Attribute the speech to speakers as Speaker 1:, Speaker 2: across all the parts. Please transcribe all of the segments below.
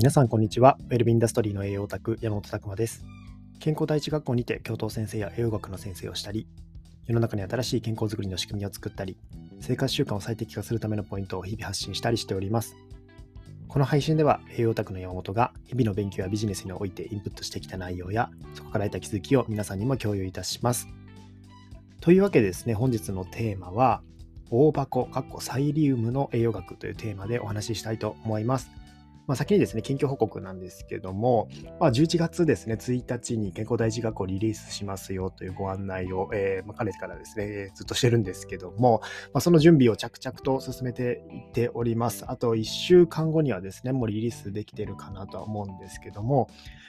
Speaker 1: 皆さんこんにちは。ウェルビンダストリーの栄養オタク山本拓馬です。健康第一学校にて教頭先生や栄養学の先生をしたり、世の中に新しい健康づくりの仕組みを作ったり、生活習慣を最適化するためのポイントを日々発信したりしております。この配信では栄養オタクの山本が日々の勉強やビジネスにおいてインプットしてきた内容や、そこから得た気づきを皆さんにも共有いたします。というわけでですね、本日のテーマは、大箱、かっこサイリウムの栄養学というテーマでお話ししたいと思います。まあ、先にですね、近況報告なんですけども、まあ、11月ですね、1日に健康第一学校リリースしますよというご案内を、えー、まあ、かねてからですね、ずっとしてるんですけども、まあ、その準備を着々と進めていっております。あと1週間後にはですね、もうリリースできてるかなとは思うんですけども、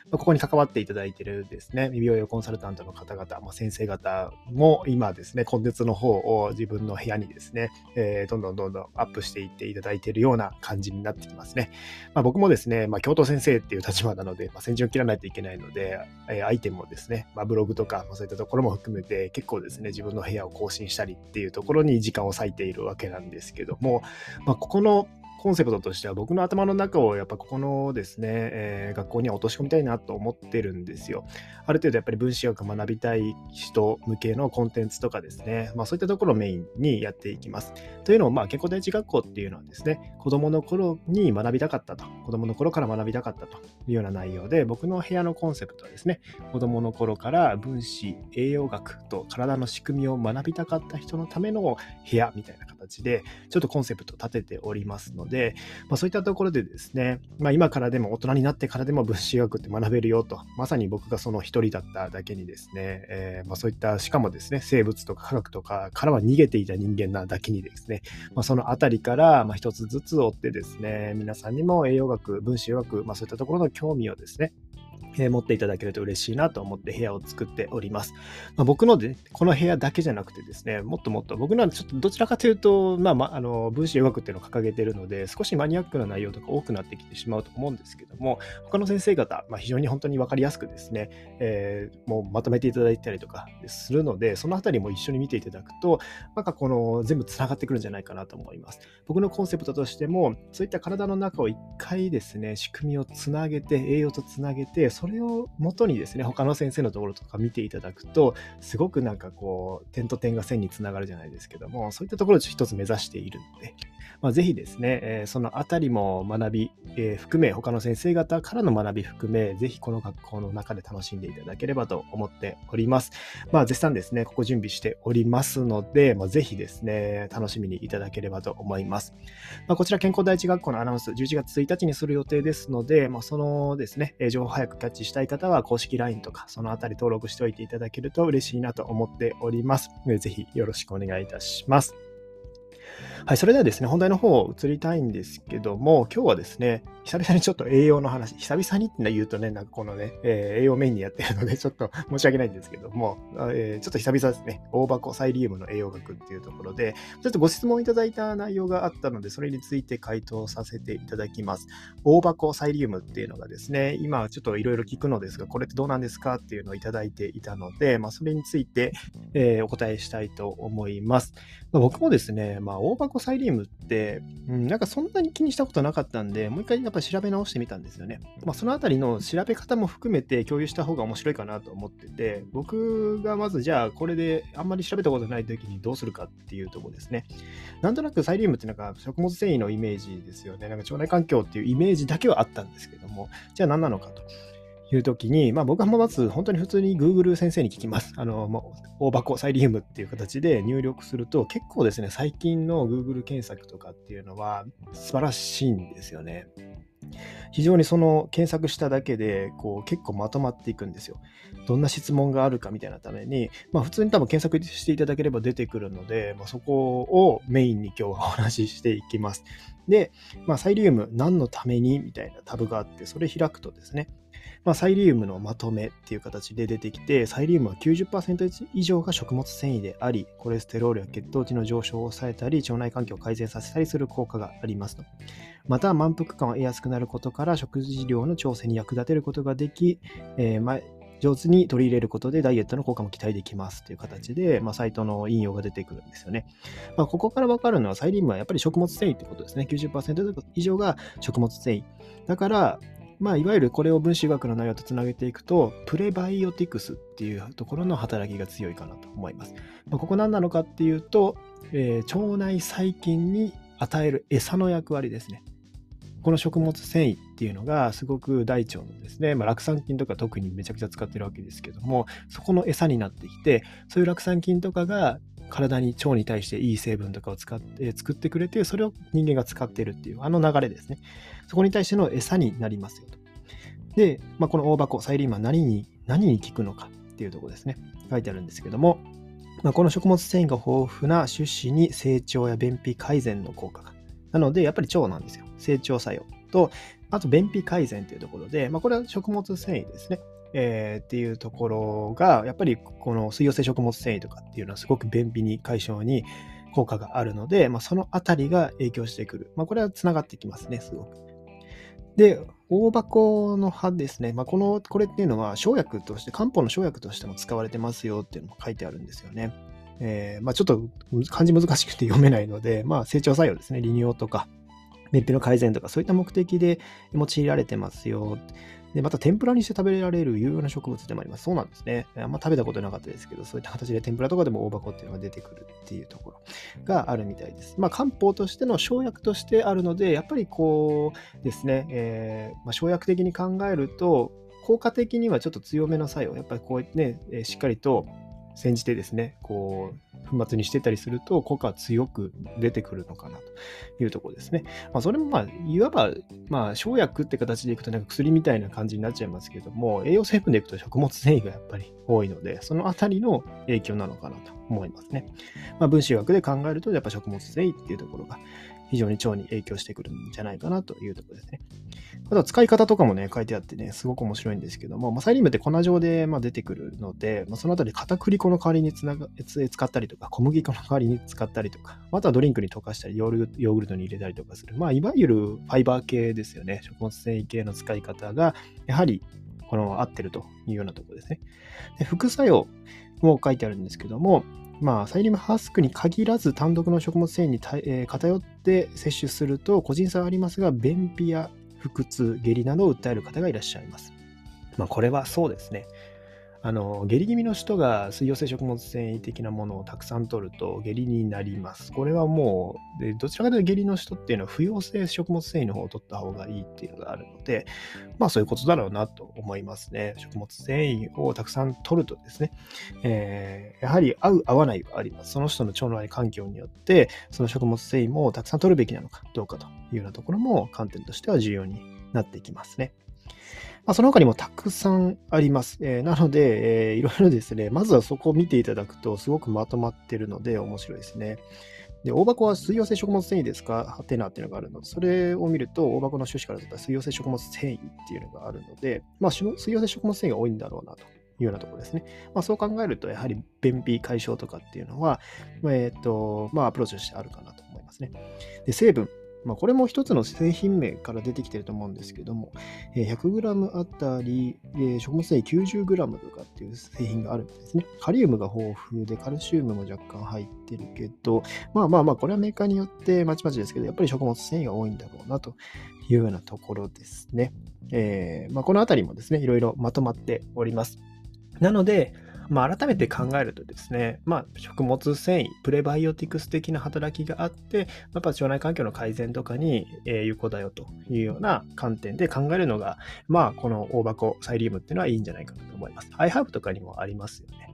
Speaker 1: ま、ここに関わっていただいているですね、未病用コンサルタントの方々、ま、先生方も今ですね、コンテンツの方を自分の部屋にですね、えー、どんどんどんどんアップしていっていただいているような感じになってきますね。まあ、僕もですね、まあ、教頭先生っていう立場なので、まあ、先陣を切らないといけないので、えー、アイテムをですね、まあ、ブログとか、そういったところも含めて、結構ですね、自分の部屋を更新したりっていうところに時間を割いているわけなんですけども、まあ、ここのコンセプトとしては僕の頭の中をやっぱここのですね、えー、学校には落とし込みたいなと思ってるんですよ。ある程度やっぱり分子学学びたい人向けのコンテンツとかですね、まあそういったところをメインにやっていきます。というのも、まあ健康第一学校っていうのはですね、子供の頃に学びたかったと、子供の頃から学びたかったというような内容で、僕の部屋のコンセプトはですね、子供の頃から分子、栄養学と体の仕組みを学びたかった人のための部屋みたいなで、ちょっとコンセプトを立てておりますので、まあ、そういったところでですね、まあ、今からでも大人になってからでも 分子学って学べるよと、まさに僕がその一人だっただけにですね、えー、まあ、そういった、しかもですね、生物とか科学とかからは逃げていた人間なだけにですね、まそのあたりからま一つずつ追ってですね、皆さんにも栄養学、分子栄養学、まそういったところの興味をですね、え、持っていただけると嬉しいなと思って部屋を作っております。まあ、僕ので、この部屋だけじゃなくてですね、もっともっと僕のはちょっとどちらかというと、まあ、まあ、あの分子医学っていうのを掲げているので、少しマニアックな内容とか多くなってきてしまうと思うんですけども、他の先生方、まあ、非常に本当に分かりやすくですね、えー、もうまとめていただいたりとかするので、そのあたりも一緒に見ていただくと、なんかこの全部つながってくるんじゃないかなと思います。僕のコンセプトとしても、そういった体の中を一回ですね、仕組みをつなげて、栄養とつなげて、それを元にですね、他の先生のところとか見ていただくと、すごくなんかこう、点と点が線につながるじゃないですけども、そういったところを一つ目指しているので、まあ、ぜひですね、えー、そのあたりも学び、えー、含め、他の先生方からの学び含め、ぜひこの学校の中で楽しんでいただければと思っております。まあ、絶賛ですね、ここ準備しておりますので、まあ、ぜひですね、楽しみにいただければと思います。まあ、こちら、健康第一学校のアナウンス、11月1日にする予定ですので、まあ、そのですね、情報早くキャッチしたい方は、公式 LINE とか、そのあたり登録しておいていただけると嬉しいなと思っております。ぜひよろしくお願いいたします。はい、それではですね、本題の方を移りたいんですけども、今日はですね、久々にちょっと栄養の話、久々にって言うとね、なんかこのね、えー、栄養メインにやってるので、ちょっと申し訳ないんですけども、えー、ちょっと久々ですね、大箱サイリウムの栄養学っていうところで、ちょっとご質問いただいた内容があったので、それについて回答させていただきます。大箱サイリウムっていうのがですね、今ちょっといろいろ聞くのですが、これってどうなんですかっていうのをいただいていたので、まあ、それについて、えー、お答えしたいと思います。まあ、僕もですね、まあ、大箱サイリウムって、うん、なんかそんなに気にしたことなかったんで、もう一回やっぱり調べ直してみたんですよね。まあ、そのあたりの調べ方も含めて共有した方が面白いかなと思ってて、僕がまずじゃあこれであんまり調べたことない時にどうするかっていうとこですね。なんとなくサイリウムってなんか食物繊維のイメージですよね。なんか腸内環境っていうイメージだけはあったんですけども、じゃあ何なのかと。いう時に、まあ、僕はまず本当に普通に Google 先生に聞きます。あの、もう大箱サイリウムっていう形で入力すると結構ですね、最近の Google 検索とかっていうのは素晴らしいんですよね。非常にその検索しただけでこう結構まとまっていくんですよ。どんな質問があるかみたいなために、まあ、普通に多分検索していただければ出てくるので、まあ、そこをメインに今日はお話ししていきます。で、まあ、サイリウム何のためにみたいなタブがあって、それ開くとですね、まあ、サイリウムのまとめっていう形で出てきて、サイリウムは90%以上が食物繊維であり、コレステロールや血糖値の上昇を抑えたり、腸内環境を改善させたりする効果がありますと。また、満腹感を得やすくなることから、食事量の調整に役立てることができ、えー、ま上手に取り入れることでダイエットの効果も期待できますという形で、まあ、サイトの引用が出てくるんですよね。まあ、ここからわかるのは、サイリウムはやっぱり食物繊維ってことですね。90%以上が食物繊維。だから、まあ、いわゆるこれを分子学の内容とつなげていくと、プレバイオティクスっていうところの働きが強いかなと思います。まあ、ここ何なのかっていうと、えー、腸内細菌に与える餌の役割ですね。この食物繊維っていうのがすごく大腸のですね、まあ、酪酸菌とか特にめちゃくちゃ使ってるわけですけども、そこの餌になってきて、そういう酪酸菌とかが体に腸に対していい成分とかを使って作ってくれて、それを人間が使っているっていうあの流れですね。そこに対しての餌になりますよと。で、まあ、この大箱、サイリーマン何に、何に効くのかっていうところですね。書いてあるんですけども、まあ、この食物繊維が豊富な種子に成長や便秘改善の効果が。なので、やっぱり腸なんですよ。成長作用と、あと便秘改善というところで、まあ、これは食物繊維ですね。えー、っていうところが、やっぱりこの水溶性食物繊維とかっていうのはすごく便秘に解消に効果があるので、まあ、そのあたりが影響してくる。まあ、これはつながってきますね、すごく。で、大箱の葉ですね。まあ、この、これっていうのは生薬として、漢方の生薬としても使われてますよっていうのも書いてあるんですよね。えー、まあ、ちょっと漢字難しくて読めないので、まあ、成長作用ですね。利尿とか、便秘の改善とか、そういった目的で用いられてますよ。で、また天ぷらにして食べられる有用な植物でもあります。そうなんですね。あんま食べたことなかったですけど、そういった形で天ぷらとかでも大箱っていうのが出てくるっていうところがあるみたいです。まあ、漢方としての生薬としてあるので、やっぱりこうですね、えー、まあ、生薬的に考えると、効果的にはちょっと強めの作用、やっぱりこうねえ、しっかりと煎じてですね、こう、粉末にしてたりすると効果は強く出てくるのかなというところですね。まあ、それもまあ、いわば、まあ、生薬って形でいくとなんか薬みたいな感じになっちゃいますけども、栄養成分でいくと食物繊維がやっぱり多いので、そのあたりの影響なのかなと思いますね。まあ、分子学で考えると、やっぱ食物繊維っていうところが非常に腸に影響してくるんじゃないかなというところですね。あとは使い方とかもね、書いてあってね、すごく面白いんですけども、まあ、サイリウムって粉状でま出てくるので、まあ、そのあたり片栗粉の代わりにつなが使ったりとか、小麦粉の代わりに使ったりとか、あとはドリンクに溶かしたり、ヨーグルトに入れたりとかする、まあ、いわゆるファイバー系ですよね。食物繊維系の使い方が、やはりこの合ってるというようなところですね。で副作用も書いてあるんですけども、まあ、サイリムハスクに限らず単独の食物繊維に、えー、偏って摂取すると個人差はありますが、便秘や腹痛、下痢などを訴える方がいらっしゃいます。まあ、これはそうですね。あの下痢気味の人が水溶性食物繊維的なものをたくさん取ると下痢になります。これはもう、でどちらかというと下痢の人っていうのは不溶性食物繊維の方を取った方がいいっていうのがあるので、まあそういうことだろうなと思いますね。食物繊維をたくさん取るとですね、えー、やはり合う合わないはあります。その人の腸内環境によって、その食物繊維もたくさん取るべきなのかどうかというようなところも観点としては重要になってきますね。まあ、その他にもたくさんあります。えー、なので、えー、いろいろですね、まずはそこを見ていただくと、すごくまとまってるので面白いですね。で、大箱は水溶性食物繊維ですか？ハテナっていうのがあるので、それを見ると、大箱の趣旨から出た水溶性食物繊維っていうのがあるので、まあ、水溶性食物繊維が多いんだろうなというようなところですね。まあ、そう考えると、やはり便秘解消とかっていうのは、えっ、ー、と、まあ、アプローチとしてあるかなと思いますね。で、成分。まあ、これも一つの製品名から出てきてると思うんですけども、100g あたり食物繊維 90g とかっていう製品があるんですね。カリウムが豊富で、カルシウムも若干入ってるけど、まあまあまあ、これはメーカーによってまちまちですけど、やっぱり食物繊維が多いんだろうなというようなところですね。えーまあ、このあたりもですね、いろいろまとまっております。なので、まあ、改めて考えるとですね、まあ、食物繊維、プレバイオティクス的な働きがあって、やっぱ腸内環境の改善とかに、え有効だよというような観点で考えるのが、まあ、この大箱サイリウムっていうのはいいんじゃないかなと。思います。アイハーブとかにもありますよね。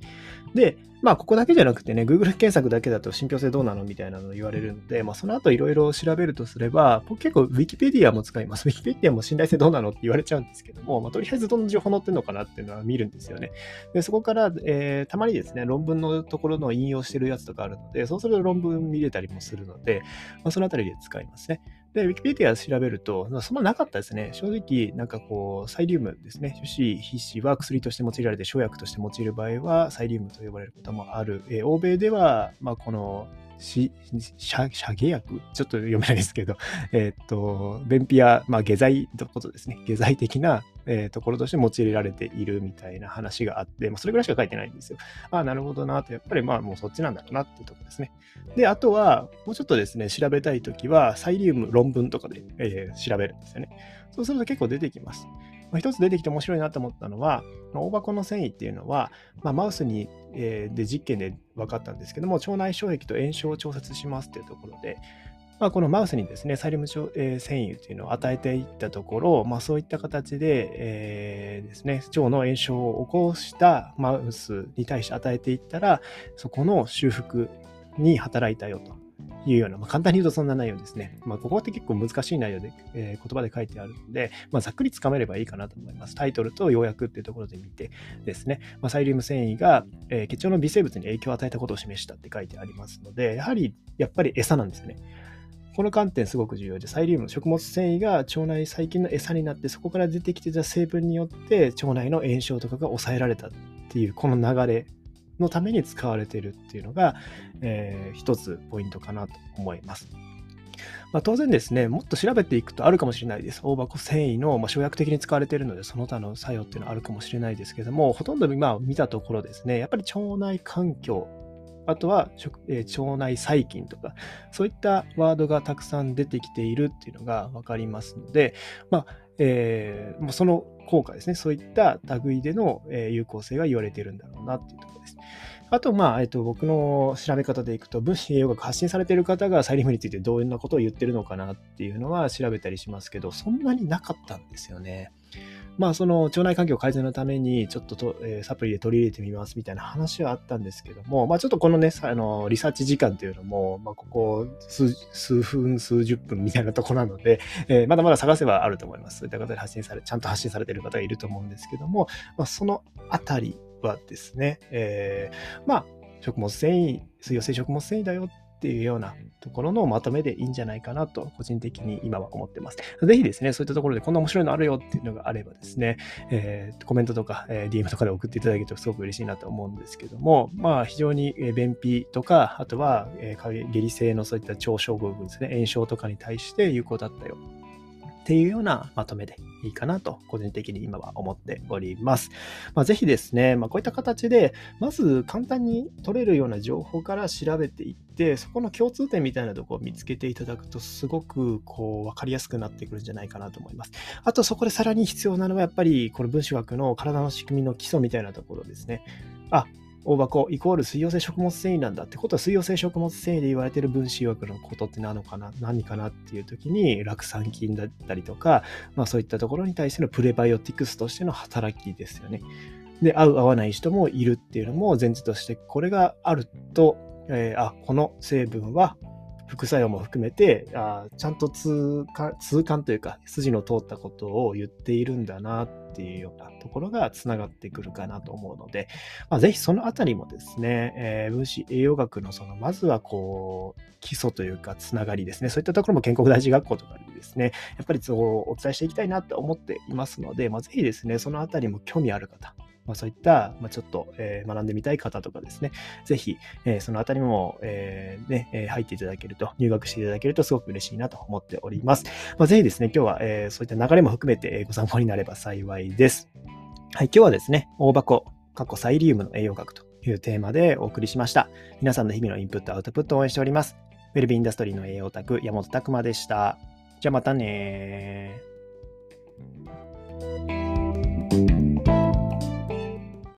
Speaker 1: で、まあ、ここだけじゃなくてね、Google 検索だけだと信憑性どうなのみたいなの言われるので、まあ、その後いろいろ調べるとすれば、僕結構 Wikipedia も使います。Wikipedia も信頼性どうなのって言われちゃうんですけども、まあ、とりあえずどんな情報載ってるのかなっていうのは見るんですよね。で、そこから、えー、たまにですね、論文のところの引用してるやつとかあるので、そうすると論文見れたりもするので、まあ、そのあたりで使いますね。で、ウィキペディア調べると、そんななかったですね。正直、なんかこう、サイリウムですね。種子、皮脂は薬として用いられて、生薬として用いる場合は、サイリウムと呼ばれることもある。えー、欧米では、まあ、このし、遮下薬ちょっと読めないですけど、えっ、と、便秘や、まあ、下剤のことですね。下剤的な、えー、ところとして用いられているみたいな話があって、まあ、それぐらいしか書いてないんですよ。ああ、なるほどなと、やっぱりまあもうそっちなんだろうなっていうところですね。で、あとは、もうちょっとですね、調べたいときは、サイリウム論文とかで、えー、調べるんですよね。そうすると結構出てきます。まあ、一つ出てきて面白いなと思ったのは、大箱の繊維っていうのは、まあ、マウスに、えー、で実験で分かったんですけども、腸内障壁と炎症を調節しますっていうところで、まあ、このマウスにですね、サイリウム、繊維というのを与えていったところ、まあ、そういった形で、えー、ですね、腸の炎症を起こしたマウスに対して与えていったら、そこの修復に働いたよと。いうような、まあ、簡単に言うとそんな内容ですね。まあ、ここって結構難しい内容で、えー、言葉で書いてあるので、まあ、ざっくりつかめればいいかなと思います。タイトルと要約っていうところで見てですね、まあ、サイリウム繊維が、えー、血腸の微生物に影響を与えたことを示したって書いてありますので、やはり、やっぱり餌なんですよね。この観点すごく重要で、サイリウム、食物繊維が腸内細菌の餌になって、そこから出てきてた成分によって腸内の炎症とかが抑えられたっていう、この流れのために使われているっていうのが、えー、一つポイントかなと思います。まあ、当然ですね、もっと調べていくとあるかもしれないです。大箱繊維の、まあ、生薬的に使われているので、その他の作用っていうのはあるかもしれないですけども、ほとんど今見たところですね、やっぱり腸内環境、あとは、えー、腸内細菌とか、そういったワードがたくさん出てきているっていうのが分かりますので、まあえー、その効果ですね、そういった類での、え有効性が言われているんだろうなっていうところです。あと、まあ、えっと、僕の調べ方でいくと、分子栄養学発信されている方がサイリウムについてどんなことを言ってるのかなっていうのは調べたりしますけど、そんなになかったんですよね。まあ、その腸内環境改善のために、ちょっとと、えー、サプリで取り入れてみますみたいな話はあったんですけども、まあ、ちょっとこのね、あのリサーチ時間というのも、まあ、ここ数数分、数十分みたいなとこなので、えー、まだまだ探せばあると思います。そういった方で発信され、ちゃんと発信されている方がいると思うんですけども、まあ、そのあたりはですね、えー、まあ、食物繊維、水溶性食物繊維だよっていうようなところのまとめでいいんじゃないかなと、個人的に今は思ってます。ぜひですね、そういったところでこんな面白いのあるよっていうのがあればですね、えー、コメントとか、えー、DM とかで送っていただけるとすごく嬉しいなと思うんですけども、まあ非常に便秘とか、あとは、えー、下痢性のそういった腸症候群ですね、炎症とかに対して有効だったよっていうようなまとめでいいかなと、個人的に今は思っております。まあ、ぜひですね、まあ、こういった形で、まず簡単に取れるような情報から調べていって、そこの共通点みたいなところを見つけていただくと、すごくこう分かりやすくなってくるんじゃないかなと思います。あと、そこでさらに必要なのは、やっぱりこの分子学の体の仕組みの基礎みたいなところですね。あ、大箱イコール水溶性食物繊維なんだってことは水溶性食物繊維で言われてる分子枠のことって何のかな何かなっていう時に酪酸菌だったりとか、まあそういったところに対してのプレバイオティクスとしての働きですよね。で、合う合わない人もいるっていうのも前提としてこれがあると、えー、あ、この成分は副作用も含めて、あちゃんと痛感痛感というか、筋の通ったことを言っているんだなっていうようなところがつながってくるかなと思うので、まあ、ぜひそのあたりもですね、えー、分子栄養学のその、まずはこう、基礎というか、つながりですね、そういったところも健康大事学校とかでですね、やっぱりそうお伝えしていきたいなと思っていますので、まあ、ぜひですね、そのあたりも興味ある方、まあ、そういった、まあ、ちょっと、えー、学んでみたい方とかですね、ぜひ、えー、そのあたりも、えー、ね、え入っていただけると、入学していただけるとすごく嬉しいなと思っております。まあ、ぜひですね、今日は、えーそういった流れも含めてご参考になれば幸いです。はい、今日はですね、大箱、過去サイリウムの栄養学というテーマでお送りしました。皆さんの日々のインプット、アウトプットを応援しております。ウェルビーインダストリーの栄養オタク、山本拓馬でした。じゃあまたね